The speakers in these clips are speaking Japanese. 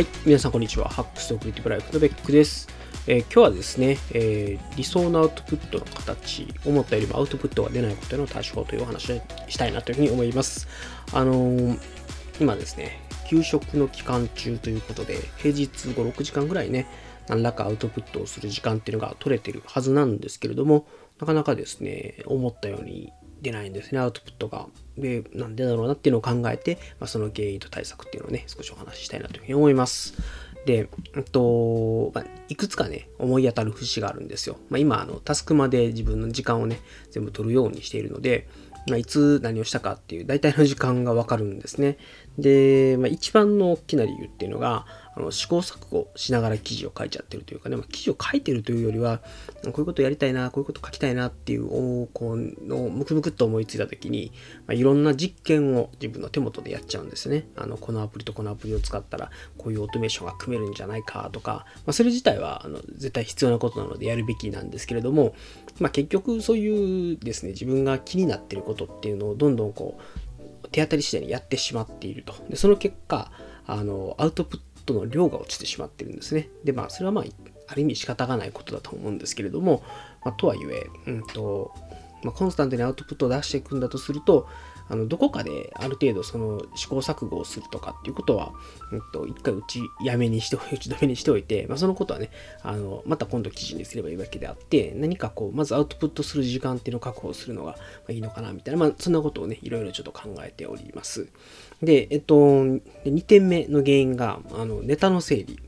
はい、皆さんこんにちは。ハックスオクリティブライフのベックです。えー、今日はですね、えー、理想のアウトプットの形、思ったよりもアウトプットが出ないことへの対処法というお話をしたいなというふうに思います。あのー、今ですね、給食の期間中ということで、平日5、6時間ぐらいね、何らかアウトプットをする時間っていうのが取れてるはずなんですけれども、なかなかですね、思ったように出ないんですね、アウトプットが。で、なんでだろうなっていうのを考えて、まあ、その原因と対策っていうのをね、少しお話ししたいなというふうに思います。で、えっと、まあ、いくつかね、思い当たる節があるんですよ。まあ、今、あの、タスクまで自分の時間をね、全部取るようにしているので、まあ、いつ何をしたかっていう大体の時間がわかるんですね。で、まあ、一番の大きな理由っていうのが、の試行錯誤しながら記事を書いちゃってるというかね、まあ、記事を書いてるというよりは、こういうことやりたいな、こういうこと書きたいなっていうこうのムクムクっと思いついた時に、まあ、いろんな実験を自分の手元でやっちゃうんですね。あのこのアプリとこのアプリを使ったらこういうオートメーションが組めるんじゃないかとか、まあ、それ自体はあの絶対必要なことなのでやるべきなんですけれども、まあ、結局そういうですね、自分が気になってることっていうのをどんどんこう手当たり次第にやってしまっていると。でその結果、あのアウトプットの量が落ちてしまってるんですね。で、まあ、それはまあ、ある意味仕方がないことだと思うんですけれども、まあ、とはいえ、うんと、まあ、コンスタントにアウトプットを出していくんだとすると、あのどこかである程度その試行錯誤をするとかっていうことは、うんと、一回打ちやめにして、打ち止めにしておいて、まあ、そのことはね、あのまた今度記事にすればいいわけであって、何かこう、まずアウトプットする時間っていうのを確保するのがいいのかなみたいな、まあ、そんなことをね、いろいろちょっと考えております。で、えっと、2点目の原因が、あのネタの整理。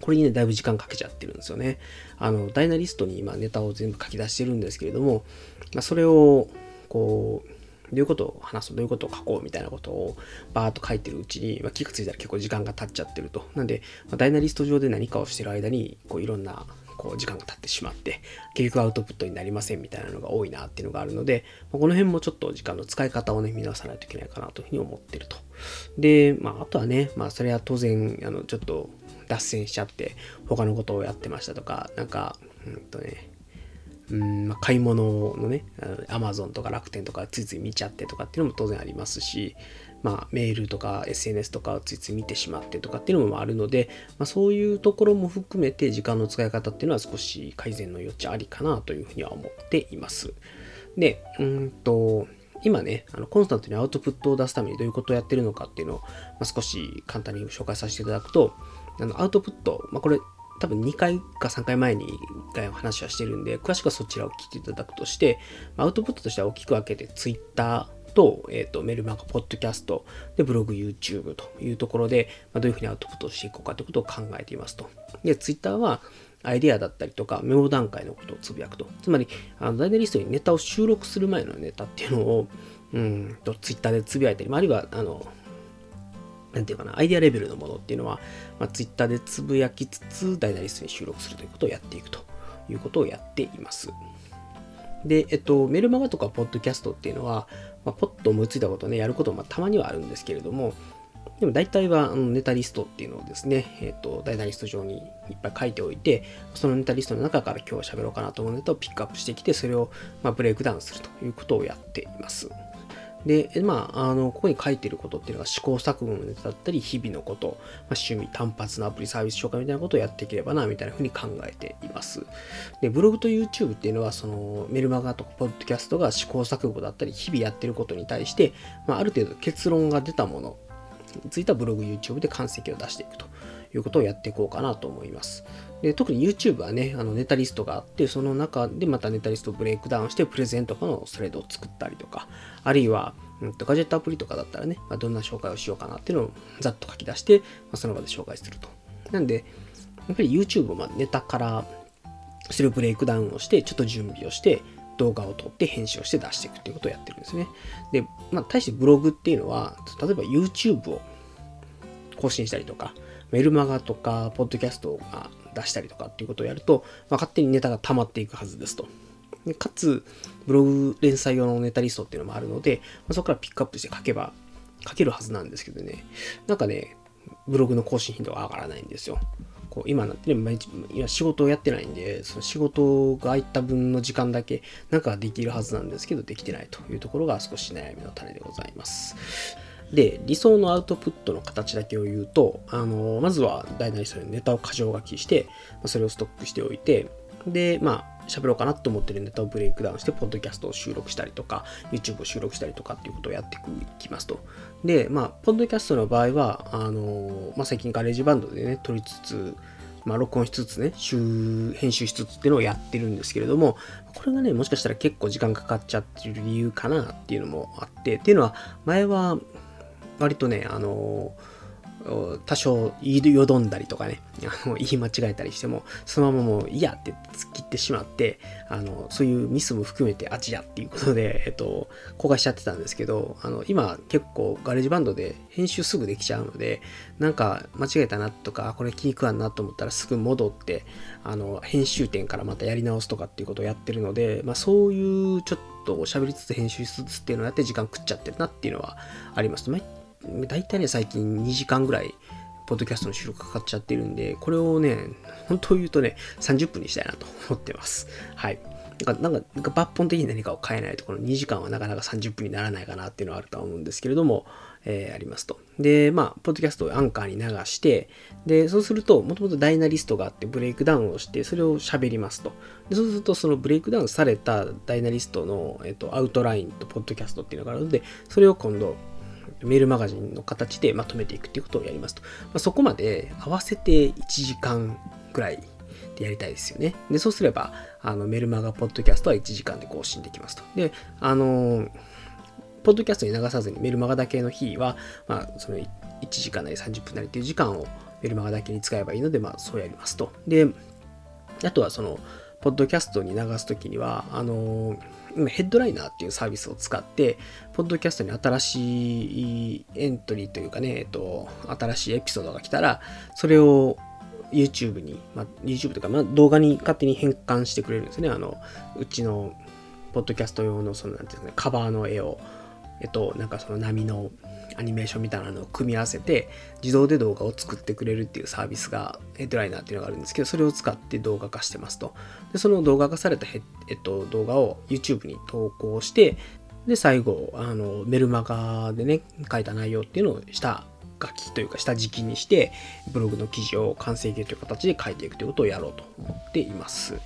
これにね、だいぶ時間かけちゃってるんですよね。あの、ダイナリストに今ネタを全部書き出してるんですけれども、まあ、それを、こう、どういうことを話そう、どういうことを書こうみたいなことをバーっと書いてるうちに、まあ、気がついたら結構時間が経っちゃってると。なんで、まあ、ダイナリスト上で何かをしてる間に、こういろんなこう時間が経ってしまって、結局アウトプットになりませんみたいなのが多いなっていうのがあるので、まあ、この辺もちょっと時間の使い方をね、見直さないといけないかなというふうに思ってると。で、まあ、あとはね、まあ、それは当然、あの、ちょっと脱線しちゃって、他のことをやってましたとか、なんか、うんとね、うんまあ、買い物のね、アマゾンとか楽天とかついつい見ちゃってとかっていうのも当然ありますし、まあ、メールとか SNS とかをついつい見てしまってとかっていうのもあるので、まあ、そういうところも含めて時間の使い方っていうのは少し改善の余地ありかなというふうには思っています。で、うんと、今ね、あのコンスタントにアウトプットを出すためにどういうことをやってるのかっていうのを、まあ、少し簡単に紹介させていただくと、あのアウトプット、まあ、これ多分2回か3回前に1回話はしてるんで、詳しくはそちらを聞いていただくとして、アウトプットとしては大きく分けて Twitter、と、えっ、ー、と、メルマガ、ポッドキャスト、で、ブログ、YouTube というところで、まあ、どういうふうにアウトプットしていこうかということを考えていますと。で、Twitter は、アイデアだったりとか、メモ段階のことをつぶやくと。つまり、あのダイナリストにネタを収録する前のネタっていうのを、うんと、Twitter でつぶやいたり、あるいは、あの、なんていうかな、アイデアレベルのものっていうのは、まあ、Twitter でつぶやきつつ、ダイナリストに収録するということをやっていくということをやっています。で、えっと、メルマガとかポッドキャストっていうのは、まあ、ポッと思いついたことをね、やることもたまにはあるんですけれども、でも大体はネタリストっていうのをですね、えっ、と、ダイナリスト上にいっぱい書いておいて、そのネタリストの中から今日は喋ろうかなと思うネタをピックアップしてきて、それをまブレイクダウンするということをやっています。で、まあ、あの、ここに書いてることっていうのは試行錯誤のネタだったり、日々のこと、まあ、趣味、単発のアプリサービス紹介みたいなことをやっていければな、みたいなふうに考えています。で、ブログと YouTube っていうのは、その、メルマガとかポッドキャストが試行錯誤だったり、日々やってることに対して、まあ、ある程度結論が出たものについてはブログ、YouTube で完成を出していくということをやっていこうかなと思います。で特に YouTube はね、あのネタリストがあって、その中でまたネタリストをブレイクダウンして、プレゼントとかのスレッドを作ったりとか、あるいは、うんと、ガジェットアプリとかだったらね、まあ、どんな紹介をしようかなっていうのをざっと書き出して、まあ、その場で紹介すると。なんで、やっぱり YouTube をネタからするブレイクダウンをして、ちょっと準備をして、動画を撮って編集をして出していくっていうことをやってるんですね。で、まあ、対してブログっていうのは、例えば YouTube を更新したりとか、メルマガとか、ポッドキャストを出したりとかっていうことをやると、まあ、勝手にネタが溜まっていくはずですと。でかつ、ブログ連載用のネタリストっていうのもあるので、まあ、そこからピックアップして書けば、書けるはずなんですけどね、なんかね、ブログの更新頻度が上がらないんですよ。こう今なんてね、仕事をやってないんで、その仕事が空いた分の時間だけ、なんかできるはずなんですけど、できてないというところが少し悩みの種でございます。で、理想のアウトプットの形だけを言うと、あのまずは大なりそれネタを箇条書きして、それをストックしておいて、で、まあ、喋ろうかなと思ってるネタをブレイクダウンして、ポッドキャストを収録したりとか、YouTube を収録したりとかっていうことをやっていきますと。で、まあ、ポッドキャストの場合は、あのまあ、最近 GarageBand でね、撮りつつ、まあ、録音しつつね、編集しつつっていうのをやってるんですけれども、これがね、もしかしたら結構時間かかっちゃってる理由かなっていうのもあって、っていうのは、前は、割とね、あの多少言いよどんだりとかね、あの言い間違えたりしても、そのままもういいやって突っ切ってしまって、あの、そういうミスも含めて味やっていうことで、えっと、公開しちゃってたんですけど、あの、今結構 GarageBand で編集すぐできちゃうので、なんか間違えたなとか、これ気に食わんなと思ったらすぐ戻って、あの、編集点からまたやり直すとかっていうことをやってるので、まあそういうちょっと喋りつつ編集しつつっていうのをやって時間食っちゃってるなっていうのはあります。大体ね、最近2時間ぐらい、ポッドキャストの収録かかっちゃってるんで、これをね、本当言うとね、30分にしたいなと思ってます。はい。なんか、なんか、抜本的に何かを変えないと、この2時間はなかなか30分にならないかなっていうのはあるとは思うんですけれども、えー、ありますと。で、まあ、ポッドキャストをアンカーに流して、で、そうすると、もともと Dynalist があって、ブレイクダウンをして、それを喋りますと。でそうすると、そのブレイクダウンされた Dynalist の、えっと、アウトラインとポッドキャストっていうのがあるので、それを今度、メールマガジンの形でまとめていくっていうことをやりますと。まあ、そこまで合わせて1時間ぐらいでやりたいですよね。で、そうすれば、あのメルマガポッドキャストは1時間で更新できますと。で、あのポッドキャストに流さずにメルマガだけの日は、まあ、その1時間なり30分なりっていう時間をメルマガだけに使えばいいので、まあ、そうやりますと。で、あとはその、ポッドキャストに流すときには、あの今ヘッドライナーっていうサービスを使って、ポッドキャストに新しいエントリーというかね、えっと、新しいエピソードが来たら、それを YouTube に、まあ、YouTube とか、まあ、動画に勝手に変換してくれるんですね。あの、うちの、ポッドキャスト用の、その、なんていうんですかね、カバーの絵を、えっと、なんかその波のアニメーションみたいなのを組み合わせて自動で動画を作ってくれるっていうサービスがヘッドライナーっていうのがあるんですけどそれを使って動画化してますと。でその動画化されたヘ、えっと、動画を YouTube に投稿してで最後あのメルマガでね書いた内容っていうのを下書きというか下敷きにしてブログの記事を完成形という形で書いていくということをやろうと思っています。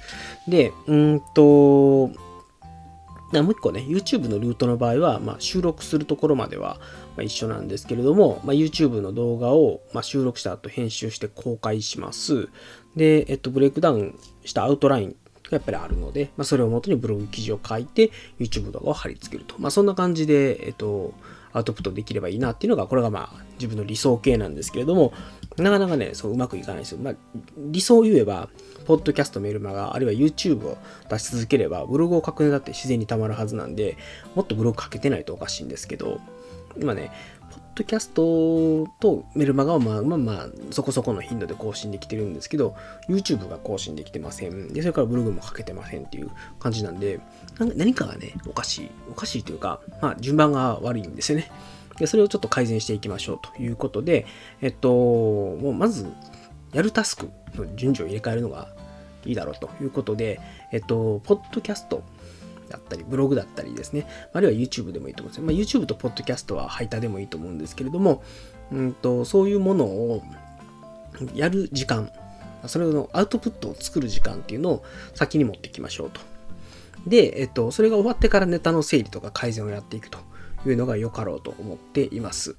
でうんともう一個ね、YouTube のルートの場合は、まあ、収録するところまでは一緒なんですけれども、まあ、YouTube の動画を、まあ、収録した後編集して公開します。で、えっと、ブレイクダウンしたアウトラインがやっぱりあるので、まあ、それをもとにブログ記事を書いて YouTube 動画を貼り付けると。まあ、そんな感じで、えっと、アウトプットできればいいなっていうのが、これがまあ自分の理想形なんですけれども、なかなかね、そううまくいかないですよ。まあ、理想を言えば、ポッドキャスト、メルマガ、あるいは YouTube を出し続ければ、ブログを書くネタって自然にたまるはずなんで、もっとブログ書けてないとおかしいんですけど、今ね、ポッドキャストとメルマガはまあまあまあ、そこそこの頻度で更新できてるんですけど、YouTube が更新できてません。で、それからブログも書けてませんっていう感じなんで、何かがね、おかしい。おかしいというか、まあ、順番が悪いんですよね。で、それをちょっと改善していきましょうということで、えっと、もうまず、やるタスクの順序を入れ替えるのがいいだろうということで、えっと、ポッドキャストだったり、ブログだったりですね、あるいは YouTube でもいいと思うんですよ。まあ、YouTube とポッドキャストは配達でもいいと思うんですけれども、うんと、そういうものをやる時間、それのアウトプットを作る時間っていうのを先に持っていきましょうと。で、えっと、それが終わってからネタの整理とか改善をやっていくというのが良かろうと思っています。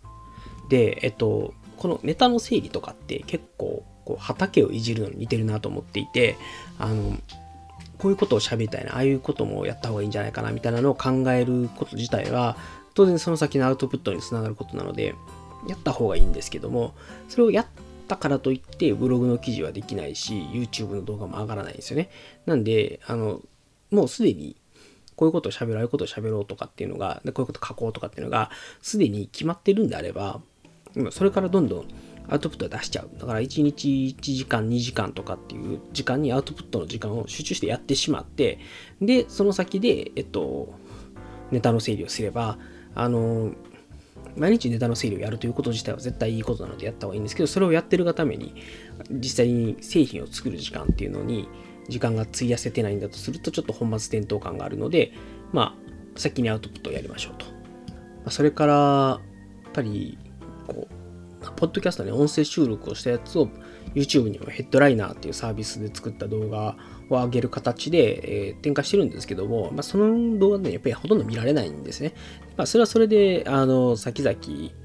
で、えっと、このネタの整理とかって結構こう畑をいじるのに似てるなと思っていて、あの、こういうことを喋りたいな、ああいうこともやった方がいいんじゃないかなみたいなのを考えること自体は、当然その先のアウトプットにつながることなので、やった方がいいんですけども、それをやったからといってブログの記事はできないし、YouTube の動画も上がらないんですよね。なんで、あの、もうすでにこういうことを喋ろう、ああいうことを喋ろうとかっていうのが、でこういうこと書こうとかっていうのが、すでに決まってるんであれば、それからどんどんアウトプットを出しちゃう。だから1日1時間、2時間とかっていう時間にアウトプットの時間を集中してやってしまって、で、その先で、えっと、ネタの整理をすれば、あの、毎日ネタの整理をやるということ自体は絶対いいことなのでやった方がいいんですけど、それをやってるがために、実際に製品を作る時間っていうのに、時間が費やせてないんだとすると、ちょっと本末転倒感があるので、まあ、先にアウトプットをやりましょうと。それから、やっぱり、こう、ポッドキャストで、音声収録をしたやつを YouTube にもヘッドライナーっていうサービスで作った動画を上げる形で、えー、展開してるんですけども、まあ、その動画ね、やっぱりほとんど見られないんですね。まあ、それはそれで、あの、先々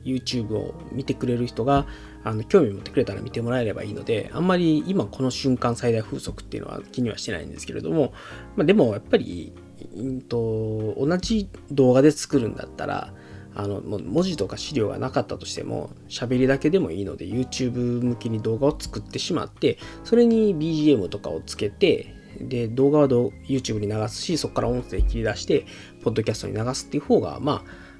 YouTube を見てくれる人が、あの、興味持ってくれたら見てもらえればいいので、あんまり今この瞬間最大風速っていうのは気にはしてないんですけれども、まあ、でもやっぱり、うんと、同じ動画で作るんだったら、あの文字とか資料がなかったとしても喋りだけでもいいので YouTube 向けに動画を作ってしまってそれに BGM とかをつけてで動画は YouTube に流すしそこから音声切り出してポッドキャストに流すっていう方がまあ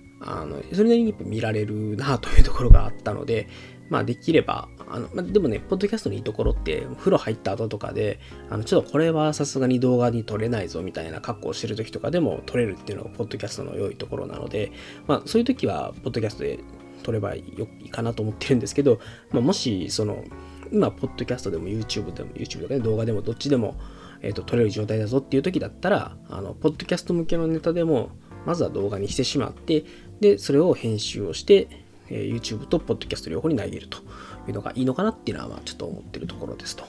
あのそれなりに見られるなというところがあったのでまあできれば、あの、まあ、でもね、ポッドキャストのいいところって、風呂入った後とかで、あの、ちょっとこれはさすがに動画に撮れないぞみたいな格好をしてる時とかでも撮れるっていうのが、ポッドキャストの良いところなので、まあそういう時は、ポッドキャストで撮ればいいかなと思ってるんですけど、まあ、もし、その、今、ポッドキャストでも YouTube でも、YouTube とかね、動画でもどっちでも、えっ、ー、と、撮れる状態だぞっていう時だったら、あの、ポッドキャスト向けのネタでも、まずは動画にしてしまって、で、それを編集をして、え YouTube と Podcast 両方に投げるというのがいいのかなっていうのは、まあ、ちょっと思ってるところですと。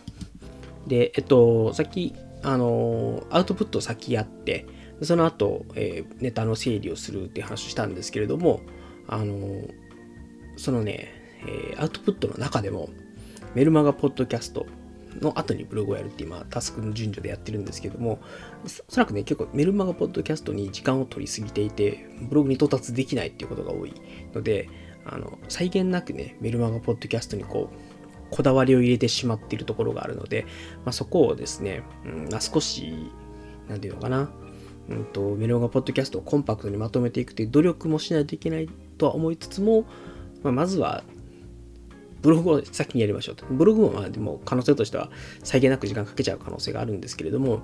で、えっと、さっき、あの、アウトプットを先やって、その後、えー、ネタの整理をするっていう話をしたんですけれども、あの、そのね、えー、アウトプットの中でも、メルマガポッドキャストの後にブログをやるって今、タスクの順序でやってるんですけども、おそらくね、結構メルマガポッドキャストに時間を取りすぎていて、ブログに到達できないっていうことが多いので、あの、際限なくね、メルマガポッドキャストにこう、こだわりを入れてしまっているところがあるので、まあ、そこをですね、うんまあ、少し、なんていうのかな、うんと、メルマガポッドキャストをコンパクトにまとめていくという努力もしないといけないとは思いつつも、まあ、まずは、ブログを先にやりましょうと。ブログもまあでも可能性としては際限なく時間かけちゃう可能性があるんですけれども、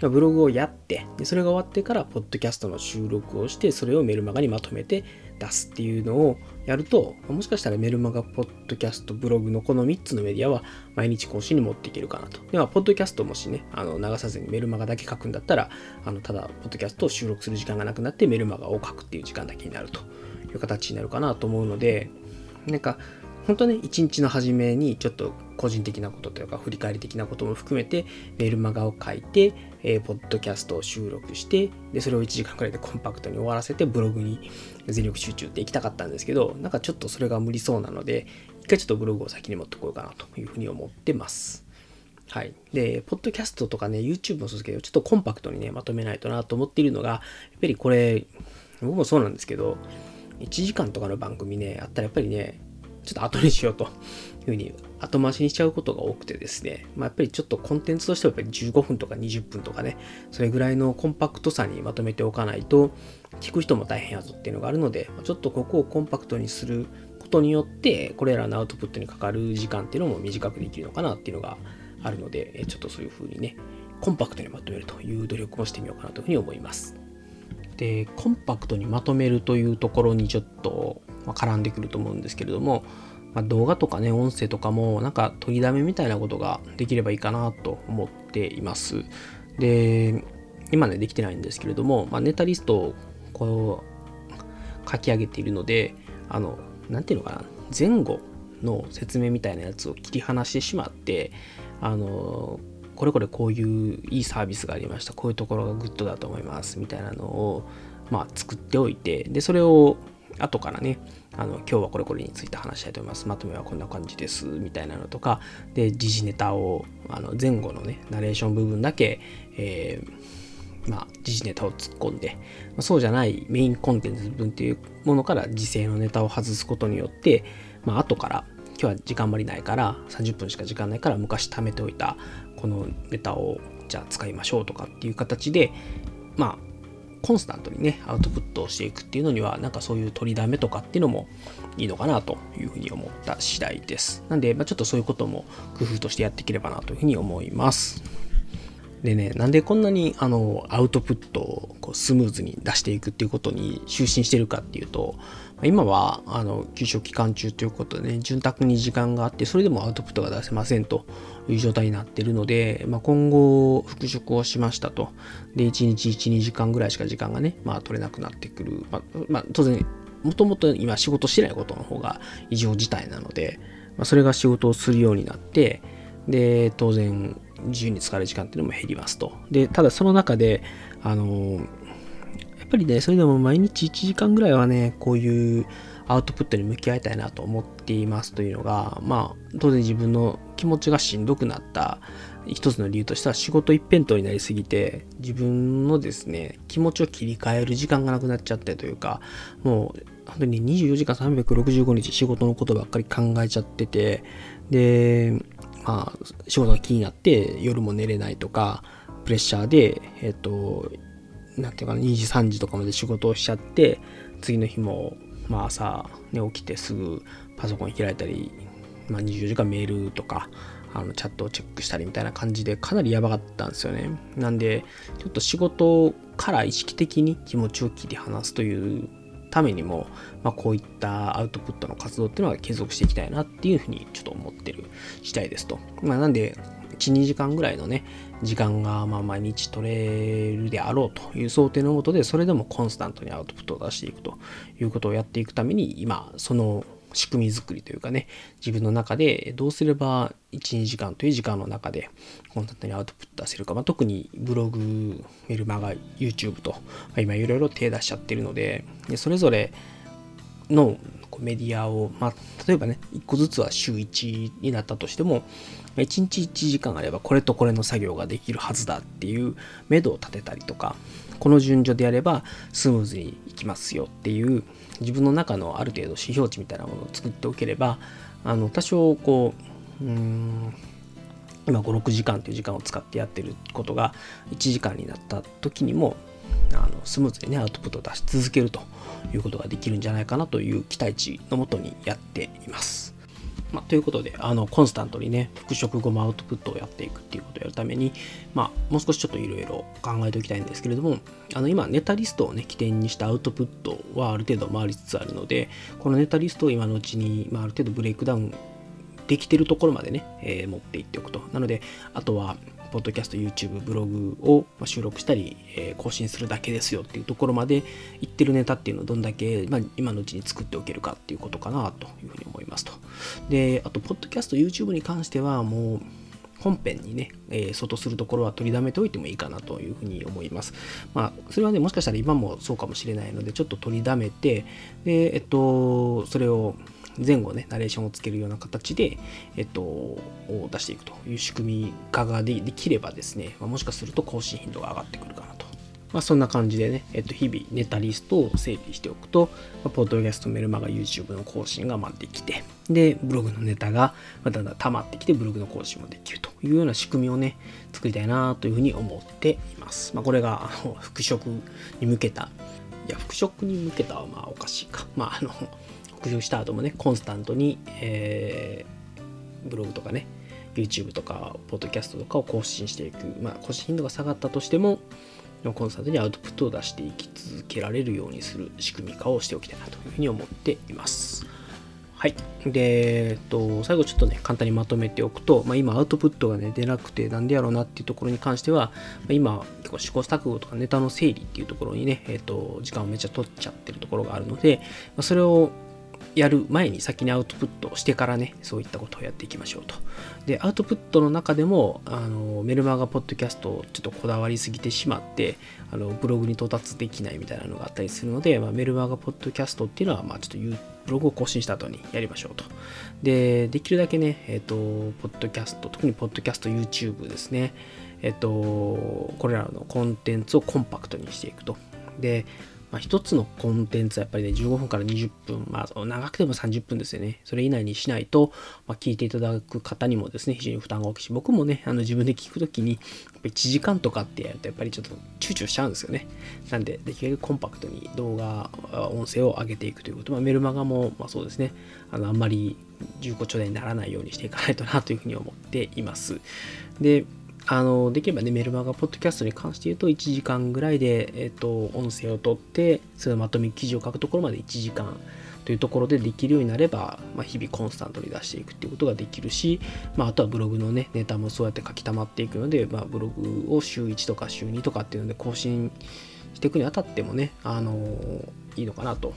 ブログをやって、でそれが終わってから、ポッドキャストの収録をして、それをメルマガにまとめて出すっていうのをやると、もしかしたらメルマガ、ポッドキャスト、ブログのこの3つのメディアは毎日更新に持っていけるかなと。では、ポッドキャストもしね、あの流さずにメルマガだけ書くんだったら、あのただ、ポッドキャストを収録する時間がなくなって、メルマガを書くっていう時間だけになるという形になるかなと思うので、なんか、本当ね、一日の初めにちょっと個人的なことというか、振り返り的なことも含めて、メールマガを書いて、えー、ポッドキャストを収録して、で、それを1時間くらいでコンパクトに終わらせて、ブログに全力集中っていきたかったんですけど、なんかちょっとそれが無理そうなので、一回ちょっとブログを先に持ってこようかなというふうに思ってます。はい。で、ポッドキャストとかね、YouTube もそうですけど、ちょっとコンパクトにね、まとめないとなと思っているのが、やっぱりこれ、僕もそうなんですけど、1時間とかの番組ね、あったらやっぱりね、ちょっと後にしようと。いうふうに後回しにしちゃうことが多くてですね、まあ、やっぱりちょっとコンテンツとしてはやっぱり15分とか20分とかね、それぐらいのコンパクトさにまとめておかないと、聞く人も大変やぞっていうのがあるので、ちょっとここをコンパクトにすることによって、これらのアウトプットにかかる時間っていうのも短くできるのかなっていうのがあるので、ちょっとそういうふうにね、コンパクトにまとめるという努力をしてみようかなというふうに思います。で、コンパクトにまとめるというところにちょっとまあ、絡んでくると思うんですけれども、ま、動画とかね、音声とかもなんか取りだめみたいなことができればいいかなと思っています。で、今ね、できてないんですけれども、まあ、ネタリストをこう書き上げているので、あの、なんていうのかな、前後の説明みたいなやつを切り離してしまって、あの、これこれこういういいサービスがありました、こういうところがグッドだと思います、みたいなのを、まあ、作っておいて、で、それを後からね、あの今日はこれこれについて話したいと思います。まとめはこんな感じです。みたいなのとか、で、時事ネタを、あの前後のね、ナレーション部分だけ、えー、まあ、時事ネタを突っ込んで、まあ、そうじゃないメインコンテンツ分っていうものから時勢のネタを外すことによって、まあ、後から、今日は時間あまりないから、30分しか時間ないから、昔貯めておいたこのネタを、じゃあ使いましょうとかっていう形で、まあ、コンスタントにね、アウトプットをしていくっていうのには、なんかそういう取りだめとかっていうのもいいのかなというふうに思った次第です。なんで、まあ、ちょっとそういうことも工夫としてやっていければなというふうに思います。でね、なんでこんなにあのアウトプットをこうスムーズに出していくっていうことに就寝してるかっていうと、今はあの休職期間中ということでね、潤沢に時間があって、それでもアウトプットが出せませんという状態になっているので、まあ、今後復職をしましたと。で、1日1、2時間ぐらいしか時間がね、まあ取れなくなってくる。まあ、まあ、当然、もともと今仕事してないことの方が異常事態なので、まあ、それが仕事をするようになって、で、当然、自由に使える時間っていうのも減りますと。で、ただその中で、あの、やっぱりね、それでも毎日1時間ぐらいはね、こういうアウトプットに向き合いたいなと思っていますというのが、まあ、当然自分の気持ちがしんどくなった一つの理由としては仕事一辺倒になりすぎて自分のですね気持ちを切り替える時間がなくなっちゃってというかもう本当に24時間365日仕事のことばっかり考えちゃっててでまあ仕事が気になって夜も寝れないとかプレッシャーでえっとなんていうかな2時3時とかまで仕事をしちゃって次の日もまあ朝、ね、起きてすぐパソコン開いたり、まあ、24時間メールとかあのチャットをチェックしたりみたいな感じでかなりやばかったんですよね。なんでちょっと仕事から意識的に気持ちを切り離すというためにも、まあ、こういったアウトプットの活動っていうのは継続していきたいなっていうふうにちょっと思ってる次第ですと。まあ、なんで1、2時間ぐらいのね、時間がまあ毎日取れるであろうという想定のもとで、それでもコンスタントにアウトプットを出していくということをやっていくために、今、その仕組み作りというかね、自分の中でどうすれば1、2時間という時間の中でコンスタントにアウトプット出せるか、まあ、特にブログ、メルマガ、YouTube と、まあ、今いろいろ手出しちゃってるので、でそれぞれのメディアを、まあ、例えばね、1個ずつは週1になったとしても、1日1時間あればこれとこれの作業ができるはずだっていう目処を立てたりとか、この順序でやればスムーズにいきますよっていう自分の中のある程度指標値みたいなものを作っておければ、あの多少こう、うん今5、6時間という時間を使ってやってることが1時間になった時にもあのスムーズにねアウトプットを出し続けるということができるんじゃないかなという期待値のもとにやっています。まあ、ということで、あの、コンスタントにね、復職後もアウトプットをやっていくっていうことをやるために、まあ、もう少しちょっといろいろ考えておきたいんですけれども、あの、今、ネタリストをね、起点にしたアウトプットはある程度回りつつあるので、このネタリストを今のうちに、まあ、ある程度ブレイクダウンできてるところまでね、えー、持っていっておくと。なので、あとは、ポッドキャスト、YouTube、ブログを収録したり、え、更新するだけですよっていうところまで言ってるネタっていうのをどんだけ、まあ、今のうちに作っておけるかっていうことかなというふうに思いますと。で、あと、ポッドキャスト、YouTube に関してはもう、本編にね、えー、外するところは取りだめておいてもいいかなというふうに思います。まあ、それはね、もしかしたら今もそうかもしれないので、ちょっと取りだめて、で、えっと、それを前後ね、ナレーションをつけるような形で、えっと、出していくという仕組み化ができればですね、ま、もしかすると更新頻度が上がってくるかなと。まあ、そんな感じでね、えっと、日々ネタリストを整理しておくと、まあ、ポッドキャスト、メルマガ、YouTube の更新が待ってきて、で、ブログのネタがだんだん溜まってきて、ブログの更新もできるというような仕組みをね、作りたいなというふうに思っています。まあ、これが、あの、復職に向けた、いや、復職に向けたはまあおかしいか。まあ、あの、復習した後もね、コンスタントに、えー、ブログとかね、YouTube とか、ポッドキャストとかを更新していく。まあ、更新頻度が下がったとしても、コンスタントにアウトプットを出していき続けられるようにする仕組み化をしておきたいなというふうに思っています。はい。で、えっと、最後ちょっとね、簡単にまとめておくと、まあ、今アウトプットがね、出なくてなんでやろうなっていうところに関しては、まあ、今、結構試行錯誤とかネタの整理っていうところにね、えっと、時間をめっちゃ取っちゃってるところがあるので、まあ、それをやる前に先にアウトプットしてからね、そういったことをやっていきましょうと。で、アウトプットの中でも、あのメルマガポッドキャストをちょっとこだわりすぎてしまって、あのブログに到達できないみたいなのがあったりするので、まあ、メルマガポッドキャストっていうのは、まあ、ちょっとブログを更新した後にやりましょうと。で、できるだけね、えっ、ー、と、ポッドキャスト、特にポッドキャスト YouTube ですね。えっ、ー、と、これらのコンテンツをコンパクトにしていくと。で、まあ、一つのコンテンツはやっぱりね、15分から20分、まあ、長くても30分ですよね。それ以内にしないと、まあ、聞いていただく方にもですね、非常に負担が大きいし、僕もね、あの自分で聞くときに、1時間とかってやると、やっぱりちょっと躊躇しちゃうんですよね。なんで、できるだけコンパクトに動画、音声を上げていくということ、まあ、メルマガも、まあ、そうですね、あのあんまり重厚長大にならないようにしていかないとなというふうに思っています。で、あの、できればね、メルマガポッドキャストに関して言うと、1時間ぐらいで、えっ、と、音声を取って、それまとめ記事を書くところまで1時間というところでできるようになれば、まあ、日々コンスタントに出していくっていうことができるし、まあ、あとはブログのね、ネタもそうやって書き溜まっていくので、まあ、ブログを週1とか週2とかっていうので更新していくにあたってもね、あのいいのかなと。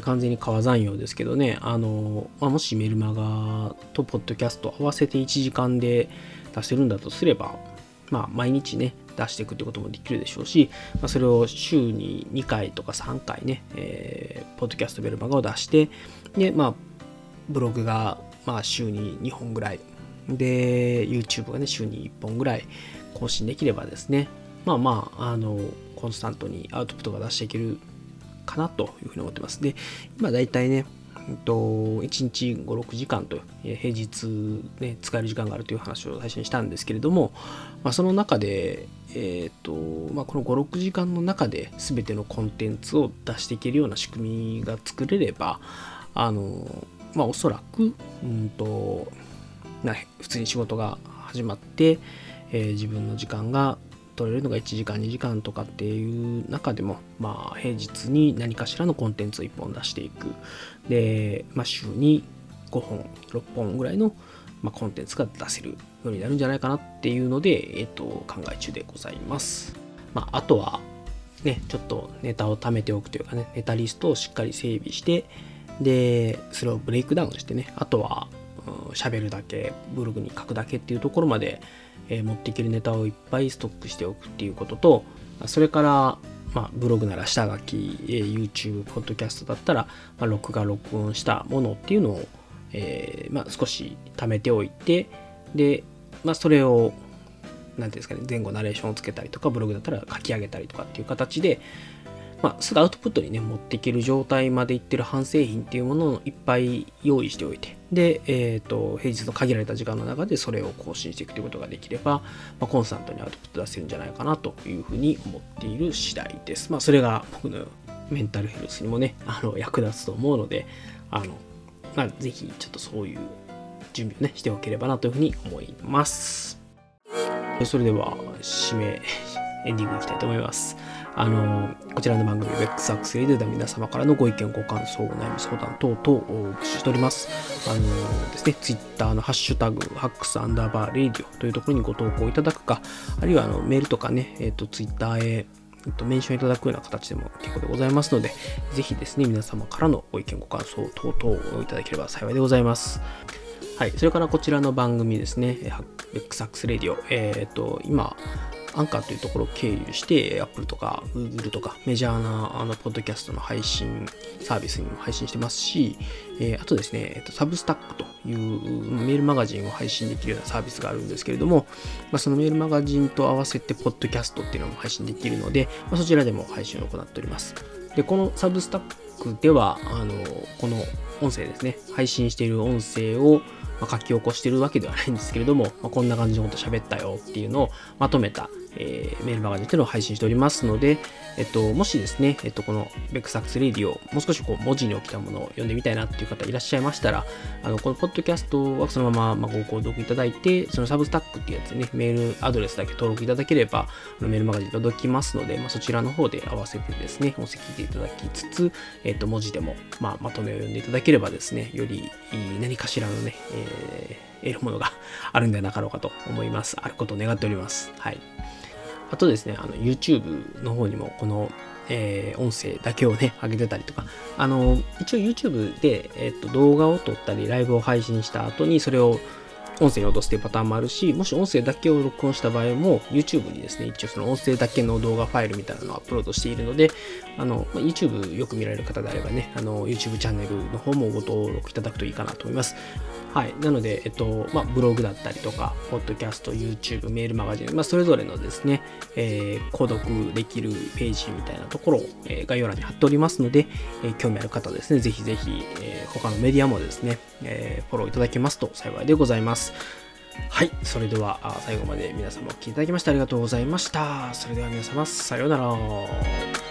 完全に川残用ですけどね、あの、まあ、もしメルマガとポッドキャスト合わせて1時間で出せるんだとすれば、まあ、毎日ね、出していくってこともできるでしょうし、まあ、それを週に2回とか3回ね、えー、ポッドキャストメルマガを出して、で、まあ、ブログが、まあ、週に2本ぐらい、で、YouTube がね、週に1本ぐらい更新できればですね、まあまあ、あの、コンスタントにアウトプットが出していけるかなというふうに思ってます。で、今だいたいね、と1日5、6時間と平日、ね、使える時間があるという話を最初にしたんですけれども、まあ、その中で、えーとまあ、この5、6時間の中で全てのコンテンツを出していけるような仕組みが作れれば、あのまあ、おそらく、うんと普通に仕事が始まって、えー、自分の時間が取れるのが1時間2時間とかっていう中でもまあ平日に何かしらのコンテンツを1本出していく。で、まあ、週に5本6本ぐらいの、まあ、コンテンツが出せるようになるんじゃないかなっていうので、えっ、ー、と考え中でございます、まあ、あとはねちょっとネタを貯めておくというかねネタリストをしっかり整備してでそれをブレイクダウンしてねあとは喋、るだけブログに書くだけっていうところまでえー、持っていけるネタをいっぱいストックしておくっていうことと、それから、まあ、ブログなら下書き、えー、YouTube、ポッドキャストだったら、まあ、録画、録音したものっていうのを、えー、まあ、少し貯めておいて、で、まあ、それを、何ていうんですかね、前後ナレーションをつけたりとか、ブログだったら書き上げたりとかっていう形で、まあ、すぐアウトプットにね、持っていける状態までいってる半製品っていうものをいっぱい用意しておいて、で、えっ、ー、と、平日の限られた時間の中でそれを更新していくということができれば、まあ、コンスタントにアウトプット出せるんじゃないかなというふうに思っている次第です。まあ、それが僕のメンタルヘルスにもね、あの、役立つと思うので、あの、まあ、ぜひちょっとそういう準備をね、しておければなというふうに思います。それでは、締め、エンディングいきたいと思います。あの、こちらの番組、ベックスアクセルでは皆様からのご意見、ご感想、お悩み相談等々を募集しております。あのですね、ツイッターのハッシュタグ、ハックスアンダーバーレディオというところにご投稿いただくか、あるいはあのメールとかね、えっ、ー、と、ツイッターへえっと、メンションいただくような形でも結構でございますので、ぜひですね、皆様からのご意見、ご感想等々をいただければ幸いでございます。はい、それからこちらの番組ですね、ベックスアクスレディオ、えっ、ー、と、今、アンカーというところを経由して、Apple とか Google とかメジャーなあのポッドキャストの配信サービスにも配信してますし、えー、あとですね、えっと、 Substack というメールマガジンを配信できるようなサービスがあるんですけれども、まあ、そのメールマガジンと合わせてポッドキャストっていうのも配信できるので、まあ、そちらでも配信を行っております。で、このサブスタックでは、あの、この音声ですね、配信している音声を書き起こしてるわけではないんですけれども、まあ、こんな感じのこと喋ったよっていうのをまとめたえー、メールマガジンというのを配信しておりますので、えっと、もしですね、えっと、このベックサックスレディをもう少しこう文字に起きたものを読んでみたいなっていう方いらっしゃいましたら、あの、このポッドキャストはそのまま、まご購読いただいて、そのサブスタックっていうやつね、メールアドレスだけ登録いただければ、あのメールマガジン届きますので、まあ、そちらの方で合わせてですね、音声聞いていただきつつ、えっと、文字でも、まあ、まとめを読んでいただければですね、より何かしらのね、えー、得るものがあるんではなかろうかと思います。あることを願っております。はい。あとですね、あの YouTube の方にもこの、えー、音声だけをね、上げてたりとか、あの、一応 YouTube で、えっと、動画を撮ったり、ライブを配信した後に、それを音声に落とすというパターンもあるし、もし音声だけを録音した場合も、YouTube にですね、一応その音声だけの動画ファイルみたいなのをアップロードしているので、あの、ま YouTube よく見られる方であればね、あの、YouTube チャンネルの方もご登録いただくといいかなと思います。はい。なので、えっと、まあ、ブログだったりとか、ポッドキャスト、YouTube、メールマガジン、まあ、それぞれのですね、えー、購読できるページみたいなところを、えー、概要欄に貼っておりますので、えー、興味ある方ですね、ぜひぜひ、えー、他のメディアもですね、えー、フォローいただけますと幸いでございます。はい。それでは、最後まで皆様お聴きいただきましてありがとうございました。それでは皆様、さようなら。